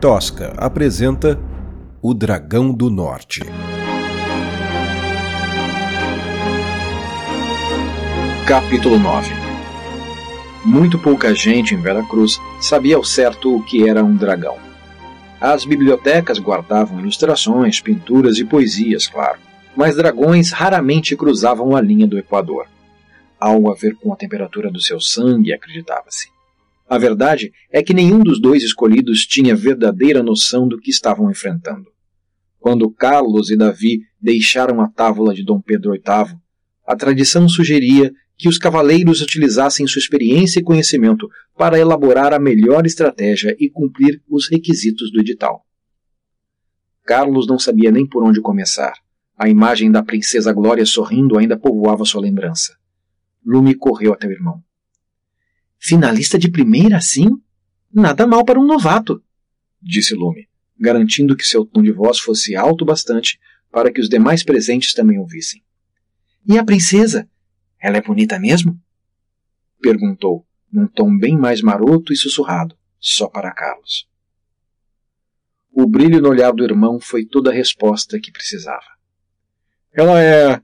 Tosca apresenta O Dragão do Norte. Capítulo 9 Muito pouca gente em Veracruz sabia ao certo o que era um dragão. As bibliotecas guardavam ilustrações, pinturas e poesias, claro, mas dragões raramente cruzavam a linha do Equador. Algo a ver com a temperatura do seu sangue, acreditava-se. A verdade é que nenhum dos dois escolhidos tinha verdadeira noção do que estavam enfrentando. Quando Carlos e Davi deixaram a tábua de Dom Pedro VIII, a tradição sugeria que os cavaleiros utilizassem sua experiência e conhecimento para elaborar a melhor estratégia e cumprir os requisitos do edital. Carlos não sabia nem por onde começar. A imagem da princesa Glória sorrindo ainda povoava sua lembrança. Lume correu até o irmão. Finalista de primeira assim? Nada mal para um novato, disse Lume, garantindo que seu tom de voz fosse alto bastante para que os demais presentes também ouvissem. E a princesa? Ela é bonita mesmo? perguntou, num tom bem mais maroto e sussurrado, só para Carlos. O brilho no olhar do irmão foi toda a resposta que precisava. Ela é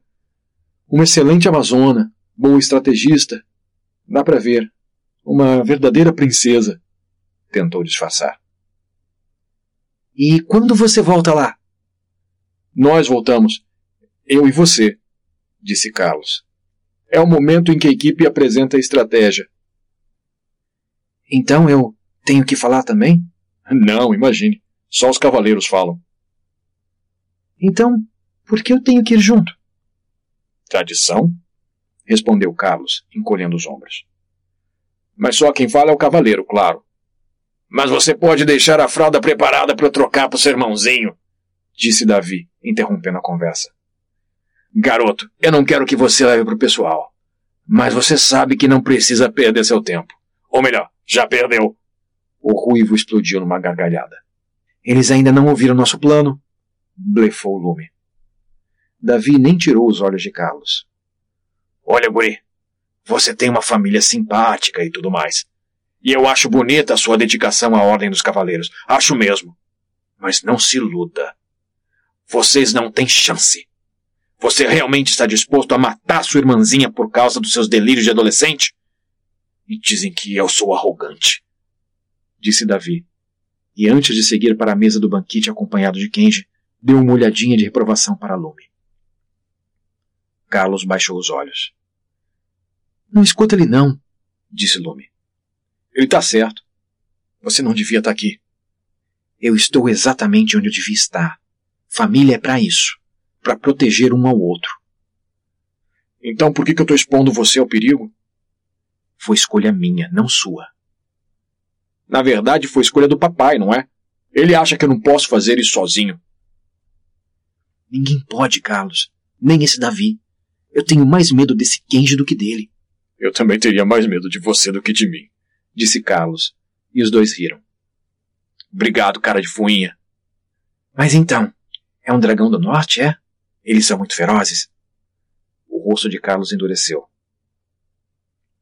uma excelente amazona, bom estrategista. Dá para ver, uma verdadeira princesa, tentou disfarçar. E quando você volta lá? Nós voltamos. Eu e você, disse Carlos. É o momento em que a equipe apresenta a estratégia. Então eu tenho que falar também? Não, imagine. Só os cavaleiros falam. Então, por que eu tenho que ir junto? Tradição? respondeu Carlos, encolhendo os ombros. Mas só quem fala é o cavaleiro, claro. Mas você pode deixar a fralda preparada para eu trocar pro seu irmãozinho, disse Davi, interrompendo a conversa. Garoto, eu não quero que você leve pro pessoal. Mas você sabe que não precisa perder seu tempo. Ou melhor, já perdeu. O ruivo explodiu numa gargalhada. Eles ainda não ouviram nosso plano? blefou Lume. Davi nem tirou os olhos de Carlos. Olha, guri, você tem uma família simpática e tudo mais. E eu acho bonita a sua dedicação à Ordem dos Cavaleiros. Acho mesmo. Mas não se iluda. Vocês não têm chance. Você realmente está disposto a matar sua irmãzinha por causa dos seus delírios de adolescente? E dizem que eu sou arrogante. Disse Davi. E antes de seguir para a mesa do banquete acompanhado de Kenji, deu uma olhadinha de reprovação para Lume. Carlos baixou os olhos. Não escuta ele não, disse Lume. Ele está certo. Você não devia estar tá aqui. Eu estou exatamente onde eu devia estar. Família é para isso, para proteger um ao outro. Então por que, que eu estou expondo você ao perigo? Foi escolha minha, não sua. Na verdade, foi escolha do papai, não é? Ele acha que eu não posso fazer isso sozinho. Ninguém pode, Carlos. Nem esse Davi. Eu tenho mais medo desse Kenji do que dele. Eu também teria mais medo de você do que de mim, disse Carlos, e os dois riram. Obrigado, cara de fuinha. Mas então, é um dragão do norte, é? Eles são muito ferozes? O rosto de Carlos endureceu.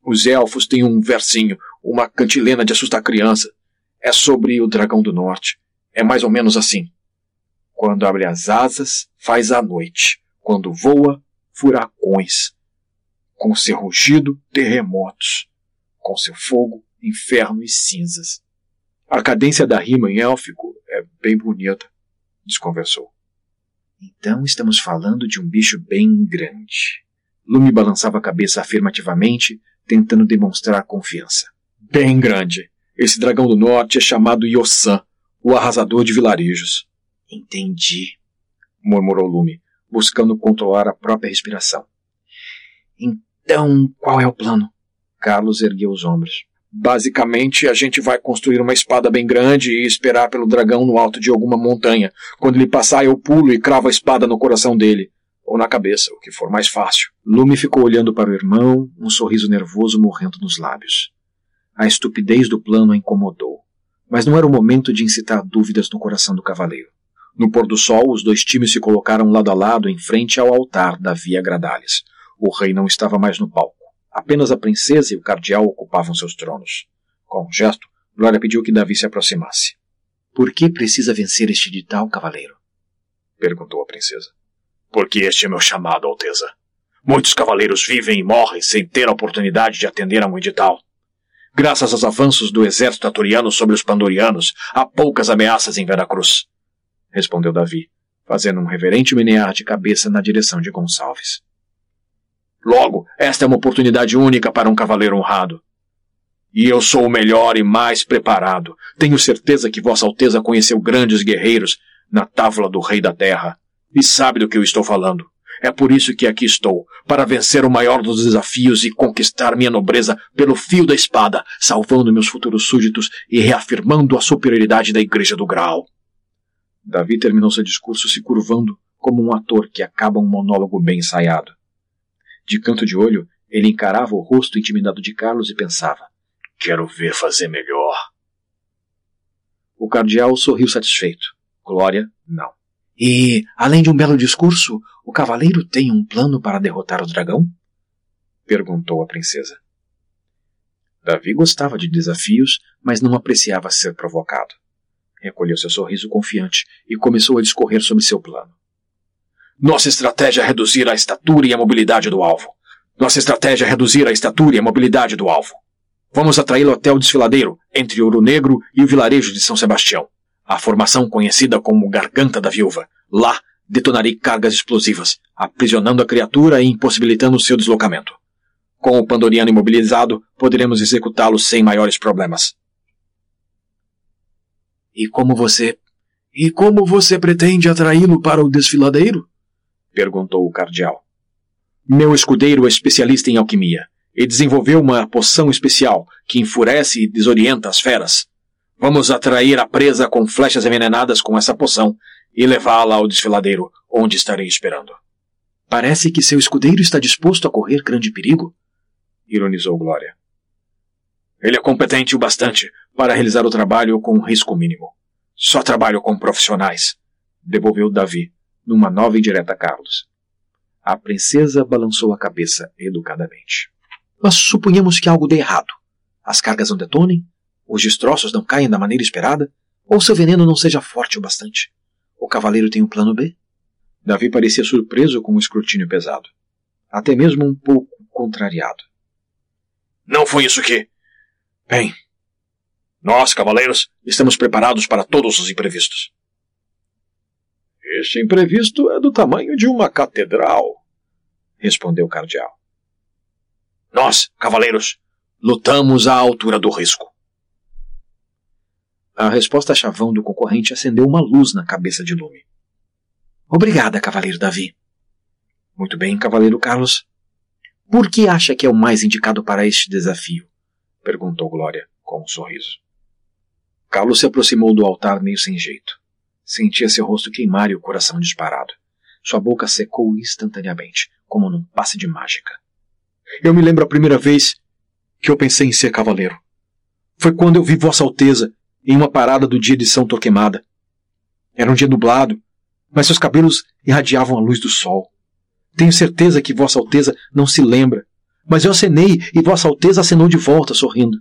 Os elfos têm um versinho, uma cantilena de assustar criança. É sobre o dragão do norte. É mais ou menos assim. Quando abre as asas, faz a noite. Quando voa, furacões com seu rugido, terremotos, com seu fogo, inferno e cinzas. A cadência da rima em élfico é bem bonita, desconversou. Então estamos falando de um bicho bem grande. Lume balançava a cabeça afirmativamente, tentando demonstrar confiança. Bem grande. Esse dragão do norte é chamado Yosan, o arrasador de vilarejos. Entendi, murmurou Lume, buscando controlar a própria respiração. Então, qual é o plano? Carlos ergueu os ombros. Basicamente, a gente vai construir uma espada bem grande e esperar pelo dragão no alto de alguma montanha. Quando ele passar, eu pulo e cravo a espada no coração dele. Ou na cabeça, o que for mais fácil. Lume ficou olhando para o irmão, um sorriso nervoso morrendo nos lábios. A estupidez do plano a incomodou. Mas não era o momento de incitar dúvidas no coração do cavaleiro. No pôr do sol, os dois times se colocaram lado a lado em frente ao altar da Via Gradales. O rei não estava mais no palco. Apenas a princesa e o cardeal ocupavam seus tronos. Com um gesto, Glória pediu que Davi se aproximasse. Por que precisa vencer este edital, cavaleiro? perguntou a princesa. Porque este é meu chamado, Alteza. Muitos cavaleiros vivem e morrem sem ter a oportunidade de atender a um edital. Graças aos avanços do exército atoriano sobre os pandorianos, há poucas ameaças em Veracruz, respondeu Davi, fazendo um reverente menear de cabeça na direção de Gonçalves. Logo, esta é uma oportunidade única para um cavaleiro honrado. E eu sou o melhor e mais preparado. Tenho certeza que Vossa Alteza conheceu grandes guerreiros na távola do Rei da Terra e sabe do que eu estou falando. É por isso que aqui estou, para vencer o maior dos desafios e conquistar minha nobreza pelo fio da espada, salvando meus futuros súditos e reafirmando a superioridade da Igreja do Graal. Davi terminou seu discurso se curvando como um ator que acaba um monólogo bem ensaiado. De canto de olho, ele encarava o rosto intimidado de Carlos e pensava: Quero ver fazer melhor. O cardeal sorriu satisfeito. Glória, não. E, além de um belo discurso, o cavaleiro tem um plano para derrotar o dragão? perguntou a princesa. Davi gostava de desafios, mas não apreciava ser provocado. Recolheu seu sorriso confiante e começou a discorrer sobre seu plano. Nossa estratégia é reduzir a estatura e a mobilidade do alvo. Nossa estratégia é reduzir a estatura e a mobilidade do alvo. Vamos atraí-lo até o desfiladeiro, entre Ouro Negro e o vilarejo de São Sebastião a formação conhecida como Garganta da Viúva. Lá, detonarei cargas explosivas, aprisionando a criatura e impossibilitando seu deslocamento. Com o Pandoriano imobilizado, poderemos executá-lo sem maiores problemas. E como você. E como você pretende atraí-lo para o desfiladeiro? Perguntou o cardeal. Meu escudeiro é especialista em alquimia e desenvolveu uma poção especial que enfurece e desorienta as feras. Vamos atrair a presa com flechas envenenadas com essa poção e levá-la ao desfiladeiro, onde estarei esperando. Parece que seu escudeiro está disposto a correr grande perigo, ironizou Glória. Ele é competente o bastante para realizar o trabalho com risco mínimo. Só trabalho com profissionais, devolveu Davi, numa nova indireta a Carlos. A princesa balançou a cabeça educadamente. Mas suponhamos que algo dê errado. As cargas não detonem, os destroços não caem da maneira esperada, ou seu veneno não seja forte o bastante. O cavaleiro tem um plano B? Davi parecia surpreso com o escrutínio pesado, até mesmo um pouco contrariado. Não foi isso que. Bem, nós, cavaleiros, estamos preparados para todos os imprevistos. Este imprevisto é do tamanho de uma catedral, respondeu o cardeal. Nós, cavaleiros, lutamos à altura do risco. A resposta chavão do concorrente acendeu uma luz na cabeça de Lume. Obrigada, cavaleiro Davi. Muito bem, cavaleiro Carlos. Por que acha que é o mais indicado para este desafio? perguntou Glória, com um sorriso. Carlos se aproximou do altar meio sem jeito. Sentia seu rosto queimar e o coração disparado. Sua boca secou instantaneamente, como num passe de mágica. Eu me lembro a primeira vez que eu pensei em ser cavaleiro. Foi quando eu vi Vossa Alteza em uma parada do dia de São Torquemada. Era um dia nublado, mas seus cabelos irradiavam a luz do sol. Tenho certeza que Vossa Alteza não se lembra, mas eu acenei e Vossa Alteza acenou de volta, sorrindo.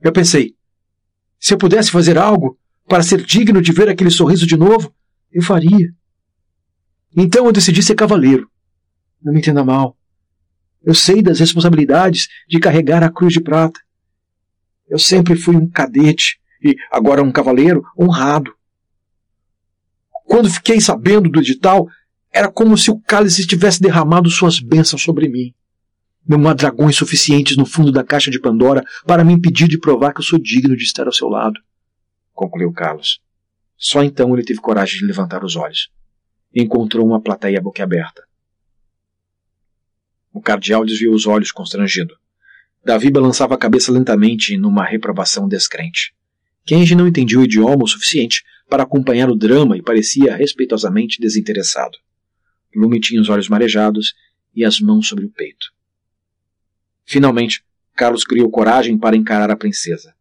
Eu pensei, se eu pudesse fazer algo para ser digno de ver aquele sorriso de novo, eu faria. Então eu decidi ser cavaleiro. Não me entenda mal. Eu sei das responsabilidades de carregar a cruz de prata. Eu sempre fui um cadete e agora um cavaleiro honrado. Quando fiquei sabendo do edital, era como se o cálice tivesse derramado suas bênçãos sobre mim. Não há dragões suficientes no fundo da caixa de Pandora para me impedir de provar que eu sou digno de estar ao seu lado, concluiu Carlos. Só então ele teve coragem de levantar os olhos. Encontrou uma plateia boquiaberta. O cardeal desviou os olhos constrangido. Davi balançava a cabeça lentamente numa reprovação descrente. Kenji não entendia o idioma o suficiente para acompanhar o drama e parecia respeitosamente desinteressado. Lume tinha os olhos marejados e as mãos sobre o peito. Finalmente, Carlos criou coragem para encarar a princesa.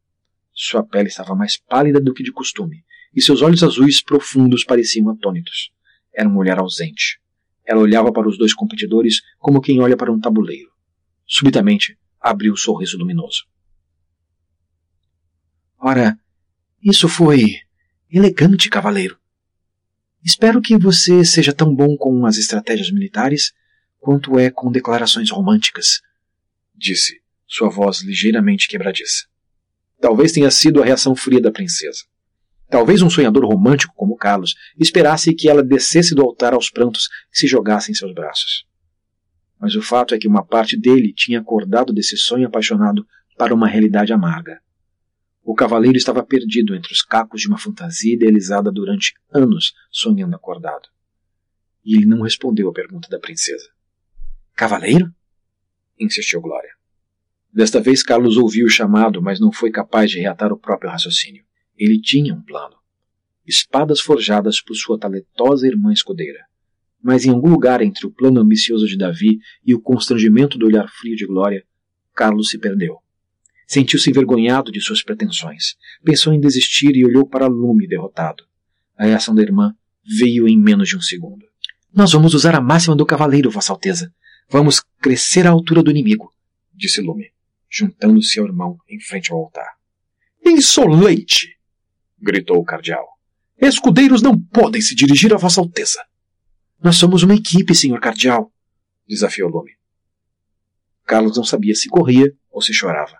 Sua pele estava mais pálida do que de costume, e seus olhos azuis profundos pareciam atônitos. Era uma mulher ausente. Ela olhava para os dois competidores como quem olha para um tabuleiro. Subitamente, abriu um sorriso luminoso. Ora, Isso foi elegante, cavaleiro. Espero que você seja tão bom com as estratégias militares quanto é com declarações românticas, disse, sua voz ligeiramente quebradiça. Talvez tenha sido a reação fria da princesa. Talvez um sonhador romântico como Carlos esperasse que ela descesse do altar aos prantos e se jogasse em seus braços. Mas o fato é que uma parte dele tinha acordado desse sonho apaixonado para uma realidade amarga. O cavaleiro estava perdido entre os cacos de uma fantasia idealizada durante anos sonhando acordado. E ele não respondeu à pergunta da princesa. Cavaleiro? insistiu Glória. Desta vez Carlos ouviu o chamado, mas não foi capaz de reatar o próprio raciocínio. Ele tinha um plano. Espadas forjadas por sua talentosa irmã escudeira. Mas em algum lugar entre o plano ambicioso de Davi e o constrangimento do olhar frio de Glória, Carlos se perdeu. Sentiu-se envergonhado de suas pretensões. Pensou em desistir e olhou para Lume derrotado. A reação da irmã veio em menos de um segundo. Nós vamos usar a máxima do cavaleiro, Vossa Alteza. Vamos crescer à altura do inimigo, disse Lume, juntando-se ao irmão em frente ao altar. Insolente! gritou o cardeal. Escudeiros não podem se dirigir a Vossa Alteza. Nós somos uma equipe, senhor cardeal, desafiou Lume. Carlos não sabia se corria ou se chorava.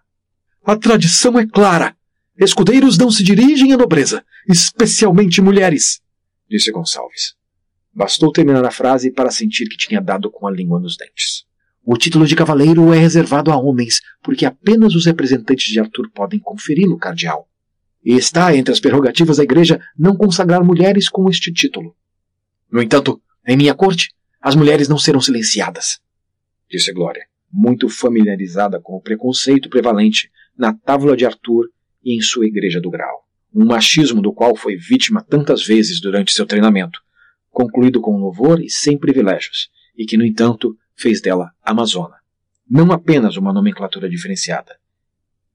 A tradição é clara. Escudeiros não se dirigem à nobreza, especialmente mulheres, disse Gonçalves. Bastou terminar a frase para sentir que tinha dado com a língua nos dentes. O título de cavaleiro é reservado a homens, porque apenas os representantes de Arthur podem conferi-lo, cardeal. E está entre as prerrogativas da igreja não consagrar mulheres com este título. No entanto, em minha corte, as mulheres não serão silenciadas, disse Glória, muito familiarizada com o preconceito prevalente na Távola de Arthur e em sua Igreja do Grau. Um machismo do qual foi vítima tantas vezes durante seu treinamento, concluído com louvor e sem privilégios, e que, no entanto, fez dela Amazona. Não apenas uma nomenclatura diferenciada.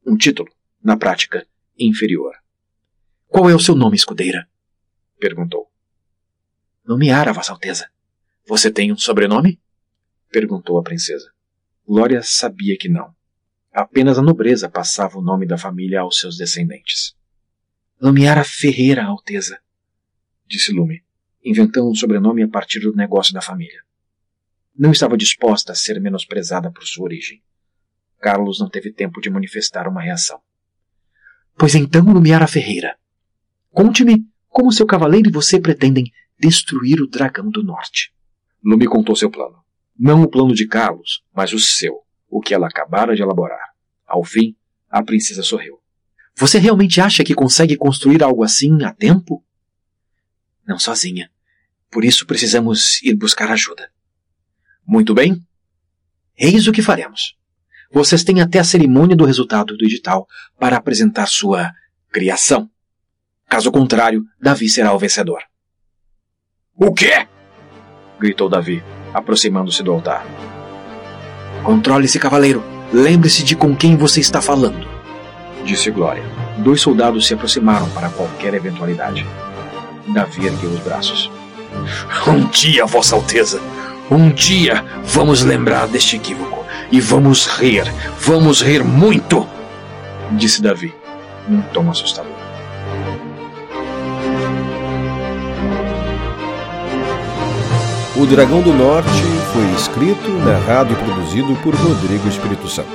Um título, na prática, inferior. Qual é o seu nome, escudeira? perguntou. Nomeara, Vossa Alteza. Você tem um sobrenome? perguntou a princesa. Glória sabia que não. Apenas a nobreza passava o nome da família aos seus descendentes. Lumiara Ferreira, Alteza, disse Lume, inventando um sobrenome a partir do negócio da família. Não estava disposta a ser menosprezada por sua origem. Carlos não teve tempo de manifestar uma reação. Pois então, Lumiara Ferreira, conte-me como seu cavaleiro e você pretendem destruir o dragão do norte. Lume contou seu plano. Não o plano de Carlos, mas o seu o que ela acabara de elaborar. Ao fim, a princesa sorriu. Você realmente acha que consegue construir algo assim a tempo? Não sozinha. Por isso precisamos ir buscar ajuda. Muito bem. Eis o que faremos. Vocês têm até a cerimônia do resultado do edital para apresentar sua criação. Caso contrário, Davi será o vencedor. O quê? gritou Davi, aproximando-se do altar. Controle-se, cavaleiro. Lembre-se de com quem você está falando. Disse Glória. Dois soldados se aproximaram para qualquer eventualidade. Davi ergueu os braços. Um dia, Vossa Alteza, um dia vamos lembrar deste equívoco. E vamos rir, vamos rir muito! Disse Davi, num tom assustador. O Dragão do Norte foi escrito, narrado e produzido por Rodrigo Espírito Santo.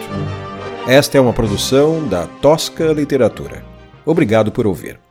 Esta é uma produção da Tosca Literatura. Obrigado por ouvir.